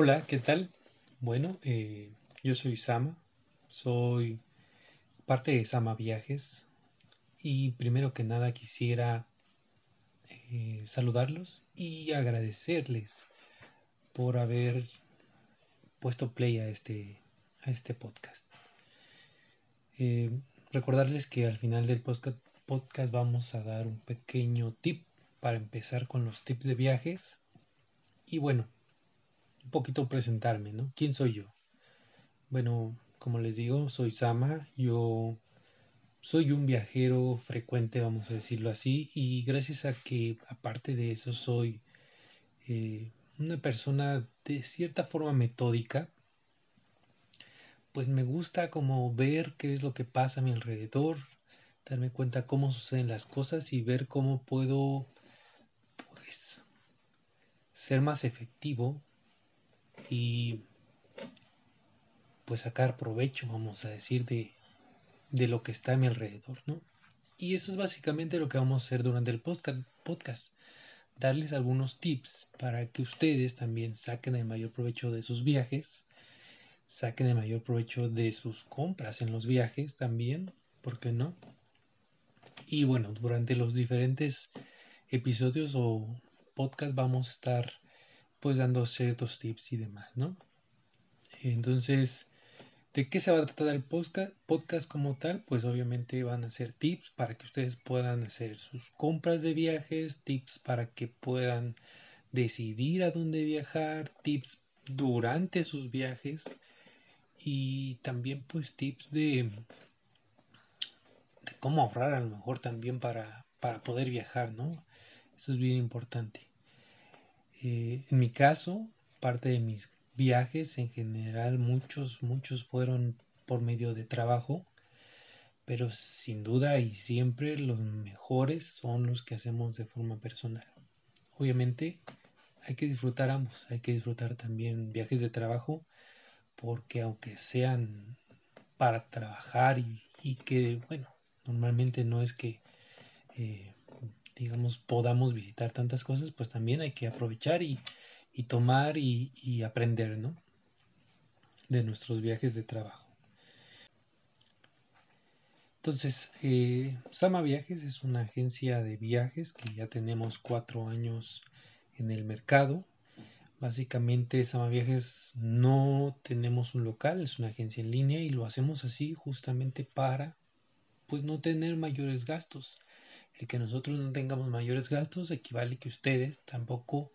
Hola, ¿qué tal? Bueno, eh, yo soy Sama, soy parte de Sama Viajes y primero que nada quisiera eh, saludarlos y agradecerles por haber puesto play a este, a este podcast. Eh, recordarles que al final del podcast, podcast vamos a dar un pequeño tip para empezar con los tips de viajes. Y bueno, un poquito presentarme, ¿no? ¿Quién soy yo? Bueno, como les digo, soy Sama, yo soy un viajero frecuente, vamos a decirlo así, y gracias a que aparte de eso soy eh, una persona de cierta forma metódica, pues me gusta como ver qué es lo que pasa a mi alrededor, darme cuenta cómo suceden las cosas y ver cómo puedo pues ser más efectivo y pues sacar provecho, vamos a decir, de, de lo que está a mi alrededor, ¿no? Y eso es básicamente lo que vamos a hacer durante el podcast, darles algunos tips para que ustedes también saquen el mayor provecho de sus viajes, saquen el mayor provecho de sus compras en los viajes también, ¿por qué no? Y bueno, durante los diferentes episodios o podcasts vamos a estar pues dando ciertos tips y demás, ¿no? Entonces, ¿de qué se va a tratar el podcast, podcast como tal? Pues obviamente van a ser tips para que ustedes puedan hacer sus compras de viajes, tips para que puedan decidir a dónde viajar, tips durante sus viajes y también pues tips de, cómo ahorrar a lo mejor también para, para poder viajar, ¿no? Eso es bien importante. Eh, en mi caso, parte de mis viajes en general, muchos, muchos fueron por medio de trabajo, pero sin duda y siempre los mejores son los que hacemos de forma personal. Obviamente hay que disfrutar ambos, hay que disfrutar también viajes de trabajo, porque aunque sean para trabajar y, que, bueno, normalmente no es que eh, digamos, podamos visitar tantas cosas, pues también hay que aprovechar y, tomar y, aprender, ¿no? De nuestros viajes de trabajo. Entonces, eh, Sama Viajes es una agencia de viajes que ya tenemos cuatro años en el mercado. Básicamente, Sama Viajes no tenemos un local, es una agencia en línea y lo hacemos así justamente para, pues, no tener mayores gastos. El que nosotros no tengamos mayores gastos equivale que ustedes tampoco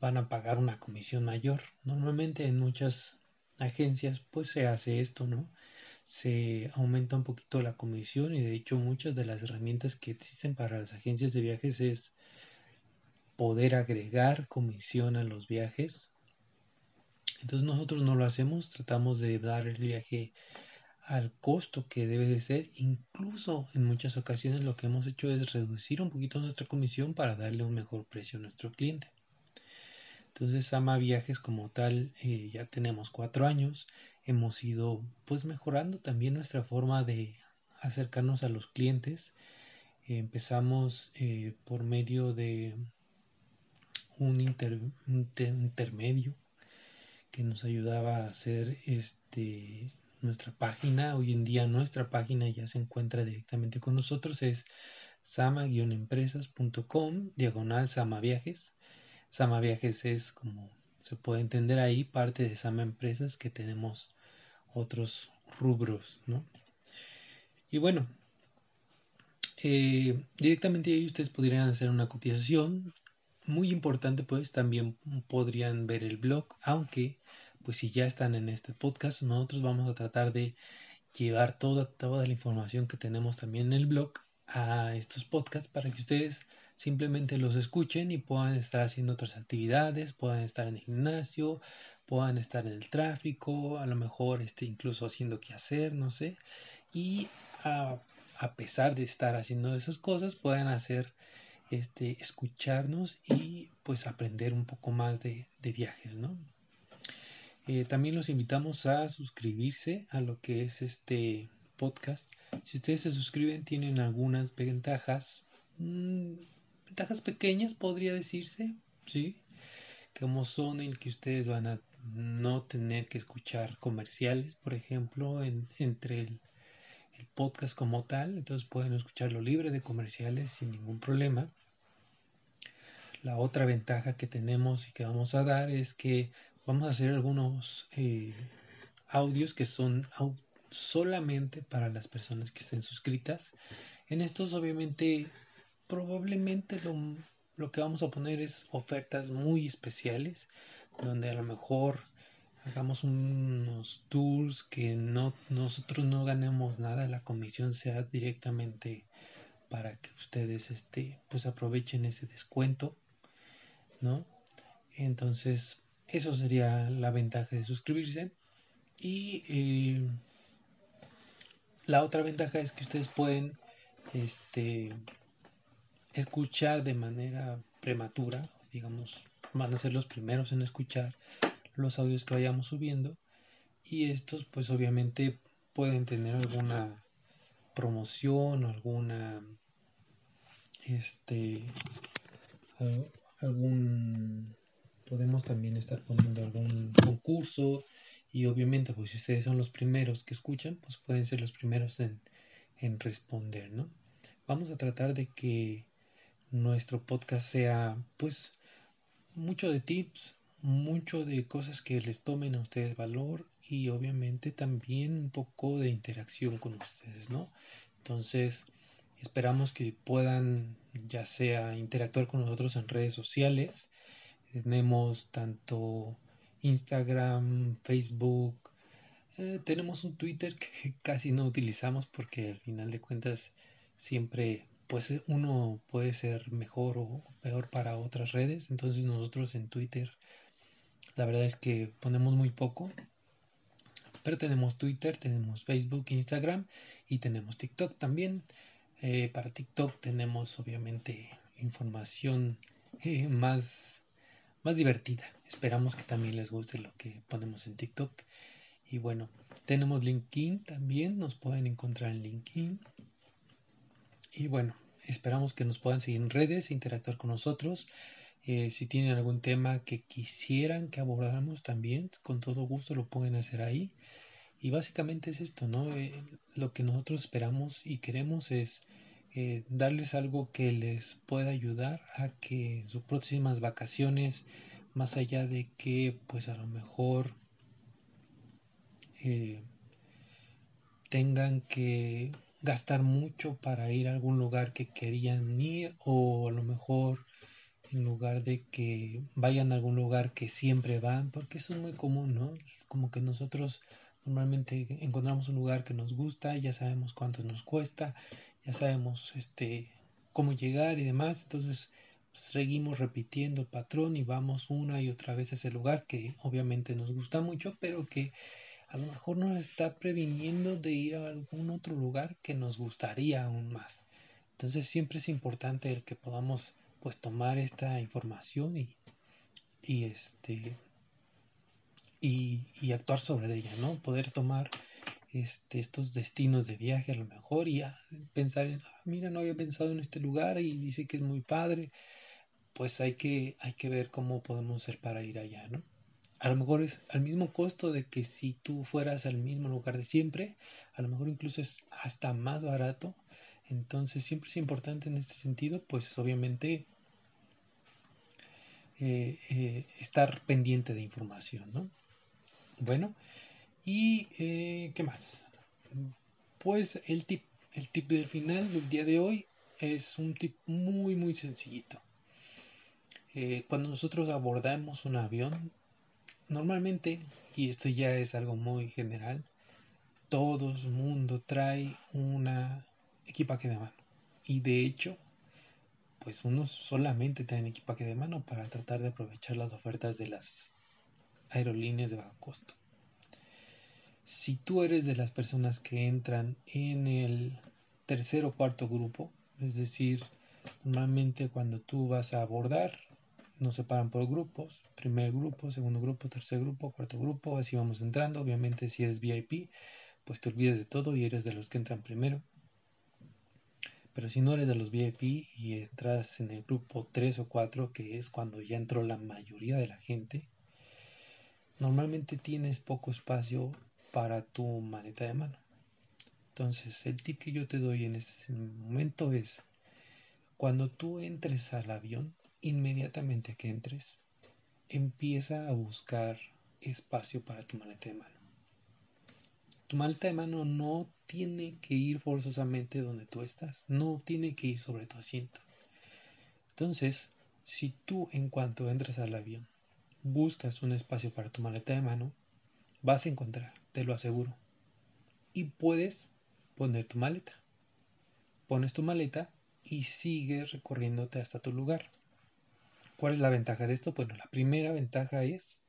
van a pagar una comisión mayor. Normalmente en muchas agencias pues se hace esto, ¿no? Se aumenta un poquito la comisión y de hecho muchas de las herramientas que existen para las agencias de viajes es poder agregar comisión a los viajes. Entonces nosotros no lo hacemos, tratamos de dar el viaje al costo que debe de ser. Incluso en muchas ocasiones lo que hemos hecho es reducir un poquito nuestra comisión para darle un mejor precio a nuestro cliente. Entonces, Ama Viajes como tal, eh, ya tenemos cuatro años. Hemos ido pues mejorando también nuestra forma de acercarnos a los clientes. empezamos eh, por medio de un, un intermedio que nos ayudaba a hacer este nuestra página. Hoy en día nuestra página ya se encuentra directamente con nosotros. Es sama-empresas.com, diagonal Sama Viajes. Sama Viajes es como se puede entender ahí parte de Sama Empresas que tenemos otros rubros, ¿no? Y bueno, eh, directamente ahí ustedes podrían hacer una cotización. Muy importante, pues también podrían ver el blog, aunque pues si ya están en este podcast, nosotros vamos a tratar de llevar toda, toda la información que tenemos también en el blog a estos podcasts para que ustedes simplemente los escuchen y puedan estar haciendo otras actividades, puedan estar en el gimnasio, puedan estar en el tráfico, a lo mejor este, incluso haciendo qué hacer, no sé, y a, pesar de estar haciendo esas cosas, puedan hacer este, escucharnos y pues aprender un poco más de, de viajes, ¿no? Eh, también los invitamos a suscribirse a lo que es este podcast. Si ustedes se suscriben, tienen algunas ventajas, mm, ventajas pequeñas, podría decirse, ¿sí? Como son el que ustedes van a no tener que escuchar comerciales, por ejemplo, entre el, el podcast como tal, entonces pueden escucharlo libre de comerciales sin ningún problema. La otra ventaja que tenemos y que vamos a dar es que vamos a hacer algunos eh, audios que son solamente para las personas que estén suscritas. En estos obviamente probablemente lo, lo que vamos a poner es ofertas muy especiales donde a lo mejor hagamos unos tours que no nosotros no ganemos nada, la comisión sea directamente para que ustedes este pues aprovechen ese descuento, ¿no? Entonces, eso sería la ventaja de suscribirse. Y eh, la otra ventaja es que ustedes pueden este, escuchar de manera prematura, digamos, van a ser los primeros en escuchar los audios que vayamos subiendo y estos pues obviamente pueden tener alguna promoción o alguna este algún podemos también estar poniendo algún concurso y obviamente pues si ustedes son los primeros que escuchan pues pueden ser los primeros en, en responder no vamos a tratar de que nuestro podcast sea pues mucho de tips mucho de cosas que les tomen a ustedes valor y obviamente también un poco de interacción con ustedes, ¿no? Entonces, esperamos que puedan ya sea interactuar con nosotros en redes sociales. Tenemos tanto Instagram, Facebook, eh, tenemos un Twitter que casi no utilizamos porque al final de cuentas siempre pues uno puede ser mejor o peor para otras redes. Entonces nosotros en Twitter la verdad es que ponemos muy poco. Pero tenemos Twitter, tenemos Facebook, Instagram y tenemos TikTok también. Eh, para TikTok tenemos obviamente información eh, más, más divertida. Esperamos que también les guste lo que ponemos en TikTok. Y bueno, tenemos LinkedIn también, nos pueden encontrar en LinkedIn. Y bueno, esperamos que nos puedan seguir en redes, interactuar con nosotros. Eh, si tienen algún tema que quisieran que abordáramos también, con todo gusto lo pueden hacer ahí. Y básicamente es esto, ¿no? Eh, lo que nosotros esperamos y queremos es eh, darles algo que les pueda ayudar a que sus próximas vacaciones, más allá de que pues a lo mejor tengan que gastar mucho para ir a algún lugar que querían ir o a lo mejor en lugar de que vayan a algún lugar que siempre van, porque eso es muy común, ¿no? como que nosotros normalmente encontramos un lugar que nos gusta, ya sabemos cuánto nos cuesta, ya sabemos este cómo llegar y demás, entonces pues, seguimos repitiendo el patrón y vamos una y otra vez a ese lugar que obviamente nos gusta mucho, pero que a lo mejor nos está previniendo de ir a algún otro lugar que nos gustaría aún más. Entonces siempre es importante el que podamos pues tomar esta información y, y este y, y, actuar sobre ella, ¿no? Poder tomar este, estos destinos de viaje a lo mejor y pensar en, ah, mira, no había pensado en este lugar y dice que es muy padre, pues hay que, hay que ver cómo podemos hacer para ir allá, ¿no? A lo mejor es al mismo costo de que si tú fueras al mismo lugar de siempre, a lo mejor incluso es hasta más barato entonces siempre es importante en este sentido, pues obviamente eh, eh, estar pendiente de información, ¿no? Bueno, y eh, ¿qué más? Pues el tip, el tip del final del día de hoy es un tip muy muy sencillito. cuando nosotros abordamos un avión, normalmente, y esto ya es algo muy general, todo el mundo trae una equipaje de mano. Y de hecho, pues unos solamente traen equipaje de mano para tratar de aprovechar las ofertas de las aerolíneas de bajo costo. Si tú eres de las personas que entran en el tercer o cuarto grupo, es decir, normalmente cuando tú vas a abordar, nos separan por grupos, primer grupo, segundo grupo, tercer grupo, cuarto grupo, así vamos entrando. Obviamente si eres VIP, pues te olvides de todo y eres de los que entran primero. Pero si no eres de los VIP y entras en el grupo 3 o 4, que es cuando ya entró la mayoría de la gente, normalmente tienes poco espacio para tu maleta de mano. Entonces, el tip que yo te doy en este momento es, cuando tú entres al avión, inmediatamente que entres, empieza a buscar espacio para tu maleta de mano. Tu maleta de mano no tiene que ir forzosamente donde tú estás, no tiene que ir sobre tu asiento. Entonces, si tú en cuanto entres al avión buscas un espacio para tu maleta de mano, vas a encontrar, te lo aseguro. Y puedes poner tu maleta. Pones tu maleta y sigues recorriéndote hasta tu lugar. ¿Cuál es la ventaja de esto? Bueno, la primera ventaja es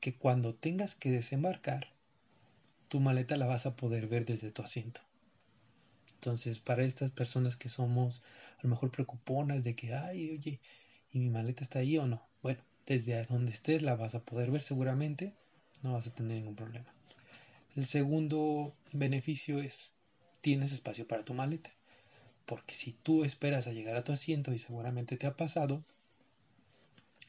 que cuando tengas que desembarcar, tu maleta la vas a poder ver desde tu asiento. Entonces, para estas personas que somos a lo mejor preocuponas de que, ay, oye, ¿y mi maleta está ahí o no? Bueno, desde donde estés la vas a poder ver seguramente, no vas a tener ningún problema. El segundo beneficio es, tienes espacio para tu maleta. Porque si tú esperas a llegar a tu asiento y seguramente te ha pasado,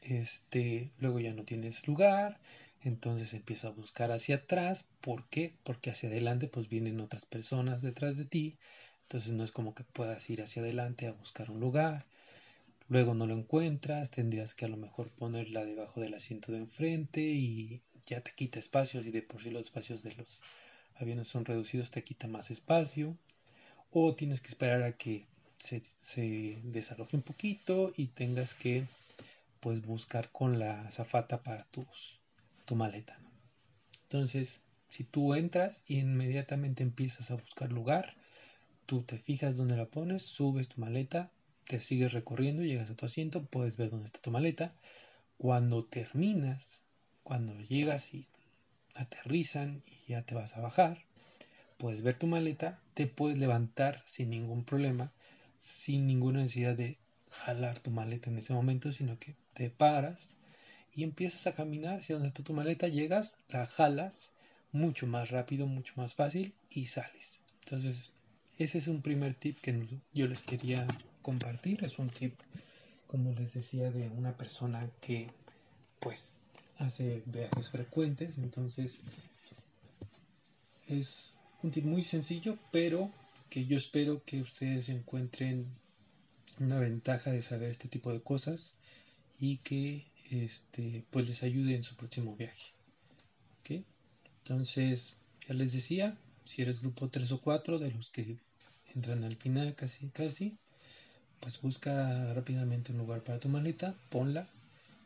este, luego ya no tienes lugar, entonces empieza a buscar hacia atrás. ¿Por qué? Porque hacia adelante pues vienen otras personas detrás de ti. Entonces no es como que puedas ir hacia adelante a buscar un lugar. Luego no lo encuentras, tendrías que a lo mejor ponerla debajo del asiento de enfrente y ya te quita espacio y de por sí los espacios de los aviones son reducidos, te quita más espacio. O tienes que esperar a que se, se desaloje un poquito y tengas que pues buscar con la azafata para tus tu maleta. Entonces, si tú entras y inmediatamente empiezas a buscar lugar, tú te fijas dónde la pones, subes tu maleta, te sigues recorriendo, llegas a tu asiento, puedes ver dónde está tu maleta. Cuando terminas, cuando llegas y aterrizan y ya te vas a bajar, puedes ver tu maleta, te puedes levantar sin ningún problema, sin ninguna necesidad de jalar tu maleta en ese momento, sino que te paras, y empiezas a caminar hacia donde está tu maleta, llegas, la jalas mucho más rápido, mucho más fácil y sales. Entonces, ese es un primer tip que yo les quería compartir. Es un tip, como les decía, de una persona que pues hace viajes frecuentes. Entonces, es un tip muy sencillo, pero que yo espero que ustedes encuentren una ventaja de saber este tipo de cosas y que este, pues les ayude en su próximo viaje. Entonces, ya les decía, si eres grupo 3 o 4 de los que entran al final casi casi, pues busca rápidamente un lugar para tu maleta, ponla,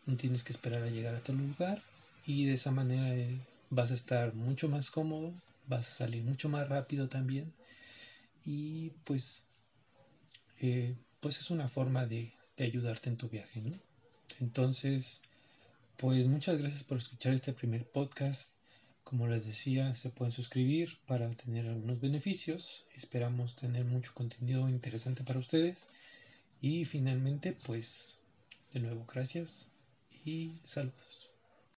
no tienes que esperar a llegar a tu lugar y de esa manera eh, vas a estar mucho más cómodo, vas a salir mucho más rápido también y pues eh, pues es una forma de, de ayudarte en tu viaje, ¿no? Entonces, pues muchas gracias por escuchar este primer podcast. Como les decía, se pueden suscribir para tener algunos beneficios. Esperamos tener mucho contenido interesante para ustedes. Y finalmente, pues, de nuevo, gracias y saludos.